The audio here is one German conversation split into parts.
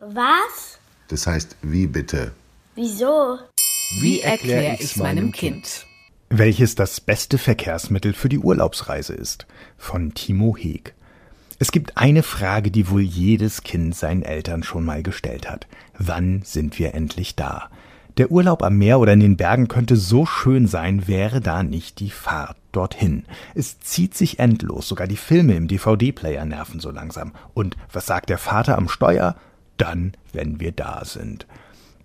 Was? Das heißt, wie bitte? Wieso? Wie erkläre ich's meinem Kind? Welches das beste Verkehrsmittel für die Urlaubsreise ist. Von Timo Heeg. Es gibt eine Frage, die wohl jedes Kind seinen Eltern schon mal gestellt hat. Wann sind wir endlich da? Der Urlaub am Meer oder in den Bergen könnte so schön sein, wäre da nicht die Fahrt dorthin. Es zieht sich endlos, sogar die Filme im DVD-Player nerven so langsam. Und was sagt der Vater am Steuer? Dann, wenn wir da sind.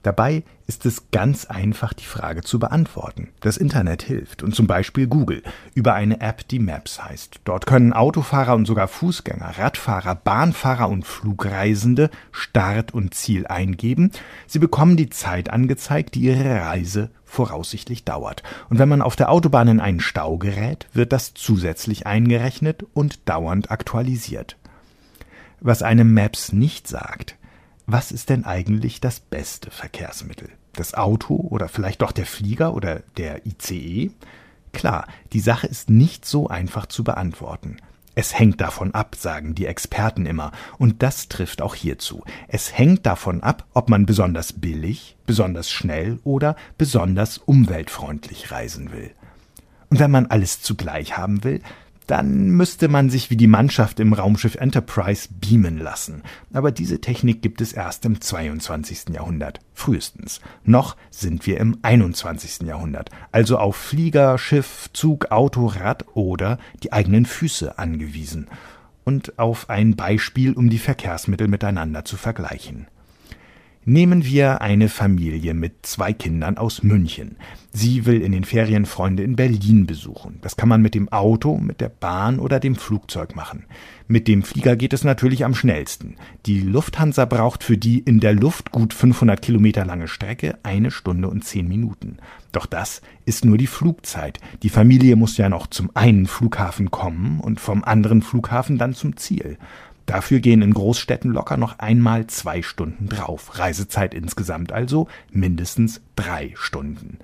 Dabei ist es ganz einfach, die Frage zu beantworten. Das Internet hilft und zum Beispiel Google über eine App, die Maps heißt. Dort können Autofahrer und sogar Fußgänger, Radfahrer, Bahnfahrer und Flugreisende Start und Ziel eingeben. Sie bekommen die Zeit angezeigt, die ihre Reise voraussichtlich dauert. Und wenn man auf der Autobahn in einen Stau gerät, wird das zusätzlich eingerechnet und dauernd aktualisiert. Was einem Maps nicht sagt, was ist denn eigentlich das beste Verkehrsmittel? Das Auto oder vielleicht doch der Flieger oder der ICE? Klar, die Sache ist nicht so einfach zu beantworten. Es hängt davon ab, sagen die Experten immer, und das trifft auch hierzu. Es hängt davon ab, ob man besonders billig, besonders schnell oder besonders umweltfreundlich reisen will. Und wenn man alles zugleich haben will, dann müsste man sich wie die Mannschaft im Raumschiff Enterprise beamen lassen. Aber diese Technik gibt es erst im 22. Jahrhundert, frühestens. Noch sind wir im 21. Jahrhundert, also auf Flieger, Schiff, Zug, Auto, Rad oder die eigenen Füße angewiesen. Und auf ein Beispiel, um die Verkehrsmittel miteinander zu vergleichen. Nehmen wir eine Familie mit zwei Kindern aus München. Sie will in den Ferien Freunde in Berlin besuchen. Das kann man mit dem Auto, mit der Bahn oder dem Flugzeug machen. Mit dem Flieger geht es natürlich am schnellsten. Die Lufthansa braucht für die in der Luft gut 500 Kilometer lange Strecke eine Stunde und zehn Minuten. Doch das ist nur die Flugzeit. Die Familie muss ja noch zum einen Flughafen kommen und vom anderen Flughafen dann zum Ziel. Dafür gehen in Großstädten locker noch einmal zwei Stunden drauf. Reisezeit insgesamt also mindestens drei Stunden.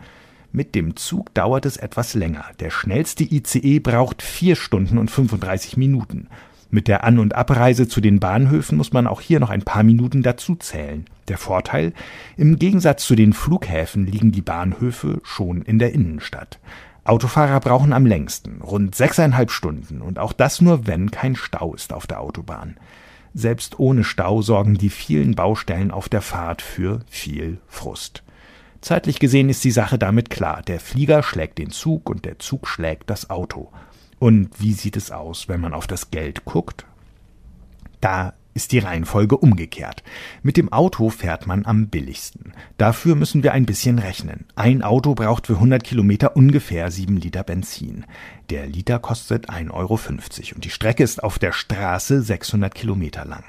Mit dem Zug dauert es etwas länger. Der schnellste ICE braucht vier Stunden und 35 Minuten. Mit der An- und Abreise zu den Bahnhöfen muss man auch hier noch ein paar Minuten dazu zählen. Der Vorteil, im Gegensatz zu den Flughäfen liegen die Bahnhöfe schon in der Innenstadt. Autofahrer brauchen am längsten, rund sechseinhalb Stunden, und auch das nur, wenn kein Stau ist auf der Autobahn. Selbst ohne Stau sorgen die vielen Baustellen auf der Fahrt für viel Frust. Zeitlich gesehen ist die Sache damit klar. Der Flieger schlägt den Zug und der Zug schlägt das Auto. Und wie sieht es aus, wenn man auf das Geld guckt? Da ist die Reihenfolge umgekehrt. Mit dem Auto fährt man am billigsten. Dafür müssen wir ein bisschen rechnen. Ein Auto braucht für 100 Kilometer ungefähr 7 Liter Benzin. Der Liter kostet 1,50 Euro und die Strecke ist auf der Straße 600 Kilometer lang.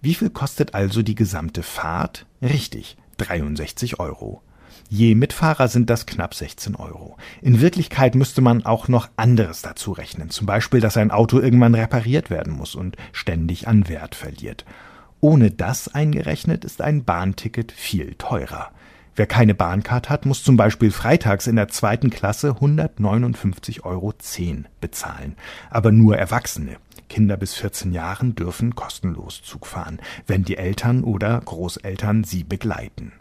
Wie viel kostet also die gesamte Fahrt? Richtig, 63 Euro. Je Mitfahrer sind das knapp 16 Euro. In Wirklichkeit müsste man auch noch anderes dazu rechnen, zum Beispiel, dass ein Auto irgendwann repariert werden muss und ständig an Wert verliert. Ohne das eingerechnet ist ein Bahnticket viel teurer. Wer keine Bahncard hat, muss zum Beispiel freitags in der zweiten Klasse 159,10 Euro bezahlen. Aber nur Erwachsene. Kinder bis 14 Jahren dürfen kostenlos Zug fahren, wenn die Eltern oder Großeltern sie begleiten.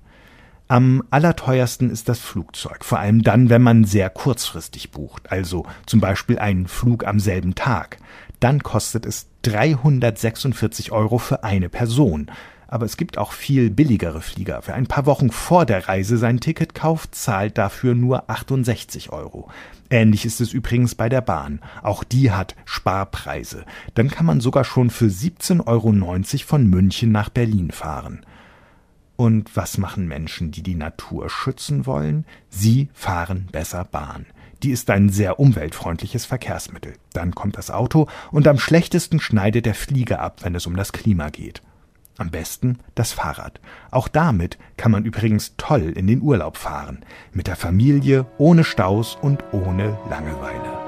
Am allerteuersten ist das Flugzeug, vor allem dann, wenn man sehr kurzfristig bucht, also zum Beispiel einen Flug am selben Tag. Dann kostet es 346 Euro für eine Person. Aber es gibt auch viel billigere Flieger. Wer ein paar Wochen vor der Reise sein Ticket kauft, zahlt dafür nur 68 Euro. Ähnlich ist es übrigens bei der Bahn. Auch die hat Sparpreise. Dann kann man sogar schon für 17,90 Euro von München nach Berlin fahren. Und was machen Menschen, die die Natur schützen wollen? Sie fahren besser Bahn. Die ist ein sehr umweltfreundliches Verkehrsmittel. Dann kommt das Auto und am schlechtesten schneidet der Flieger ab, wenn es um das Klima geht. Am besten das Fahrrad. Auch damit kann man übrigens toll in den Urlaub fahren. Mit der Familie, ohne Staus und ohne Langeweile.